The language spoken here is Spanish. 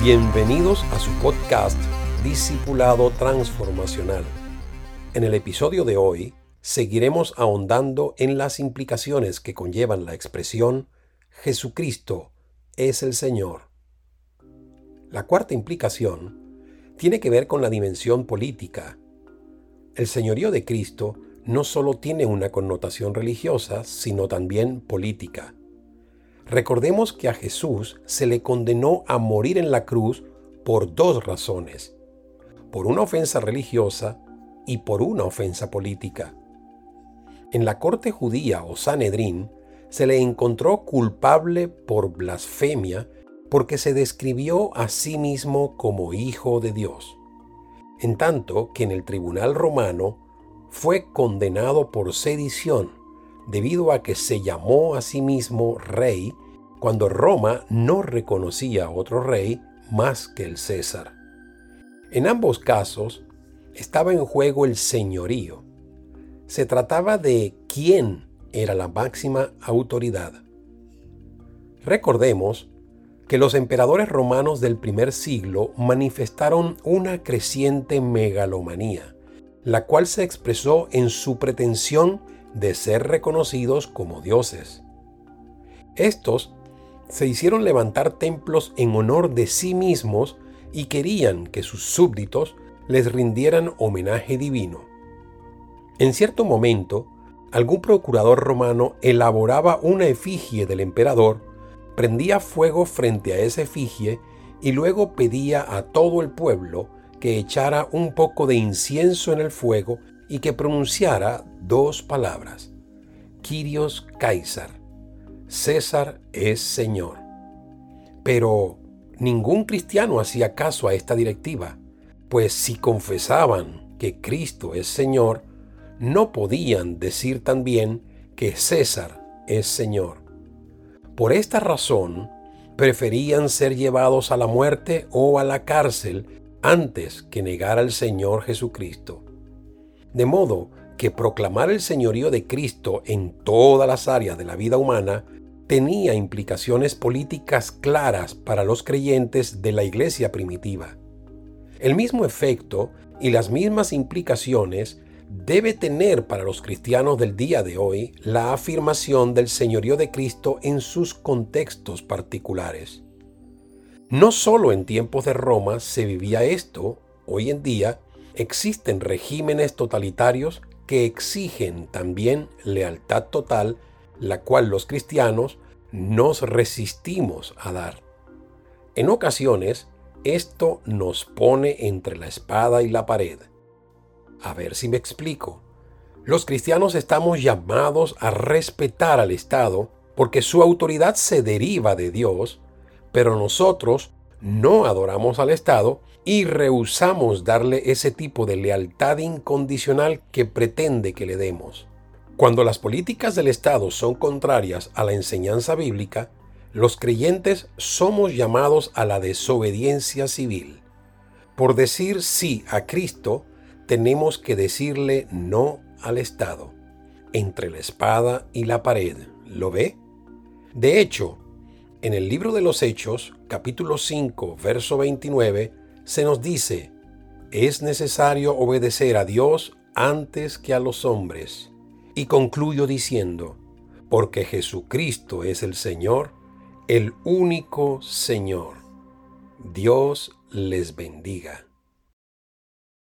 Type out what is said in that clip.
Bienvenidos a su podcast Discipulado Transformacional. En el episodio de hoy seguiremos ahondando en las implicaciones que conllevan la expresión Jesucristo es el Señor. La cuarta implicación tiene que ver con la dimensión política. El señorío de Cristo no solo tiene una connotación religiosa, sino también política. Recordemos que a Jesús se le condenó a morir en la cruz por dos razones, por una ofensa religiosa y por una ofensa política. En la corte judía o Sanedrín se le encontró culpable por blasfemia porque se describió a sí mismo como hijo de Dios, en tanto que en el tribunal romano fue condenado por sedición debido a que se llamó a sí mismo rey cuando Roma no reconocía a otro rey más que el César. En ambos casos estaba en juego el señorío. Se trataba de quién era la máxima autoridad. Recordemos que los emperadores romanos del primer siglo manifestaron una creciente megalomanía la cual se expresó en su pretensión de ser reconocidos como dioses. Estos se hicieron levantar templos en honor de sí mismos y querían que sus súbditos les rindieran homenaje divino. En cierto momento, algún procurador romano elaboraba una efigie del emperador, prendía fuego frente a esa efigie y luego pedía a todo el pueblo que echara un poco de incienso en el fuego y que pronunciara dos palabras. Kyrios Caesar. César es Señor. Pero ningún cristiano hacía caso a esta directiva, pues si confesaban que Cristo es Señor, no podían decir también que César es Señor. Por esta razón, preferían ser llevados a la muerte o a la cárcel antes que negar al Señor Jesucristo. De modo que proclamar el señorío de Cristo en todas las áreas de la vida humana tenía implicaciones políticas claras para los creyentes de la iglesia primitiva. El mismo efecto y las mismas implicaciones debe tener para los cristianos del día de hoy la afirmación del señorío de Cristo en sus contextos particulares. No solo en tiempos de Roma se vivía esto, hoy en día existen regímenes totalitarios que exigen también lealtad total, la cual los cristianos nos resistimos a dar. En ocasiones, esto nos pone entre la espada y la pared. A ver si me explico. Los cristianos estamos llamados a respetar al Estado porque su autoridad se deriva de Dios pero nosotros no adoramos al Estado y rehusamos darle ese tipo de lealtad incondicional que pretende que le demos. Cuando las políticas del Estado son contrarias a la enseñanza bíblica, los creyentes somos llamados a la desobediencia civil. Por decir sí a Cristo, tenemos que decirle no al Estado, entre la espada y la pared. ¿Lo ve? De hecho, en el libro de los Hechos, capítulo 5, verso 29, se nos dice, es necesario obedecer a Dios antes que a los hombres. Y concluyo diciendo, porque Jesucristo es el Señor, el único Señor. Dios les bendiga.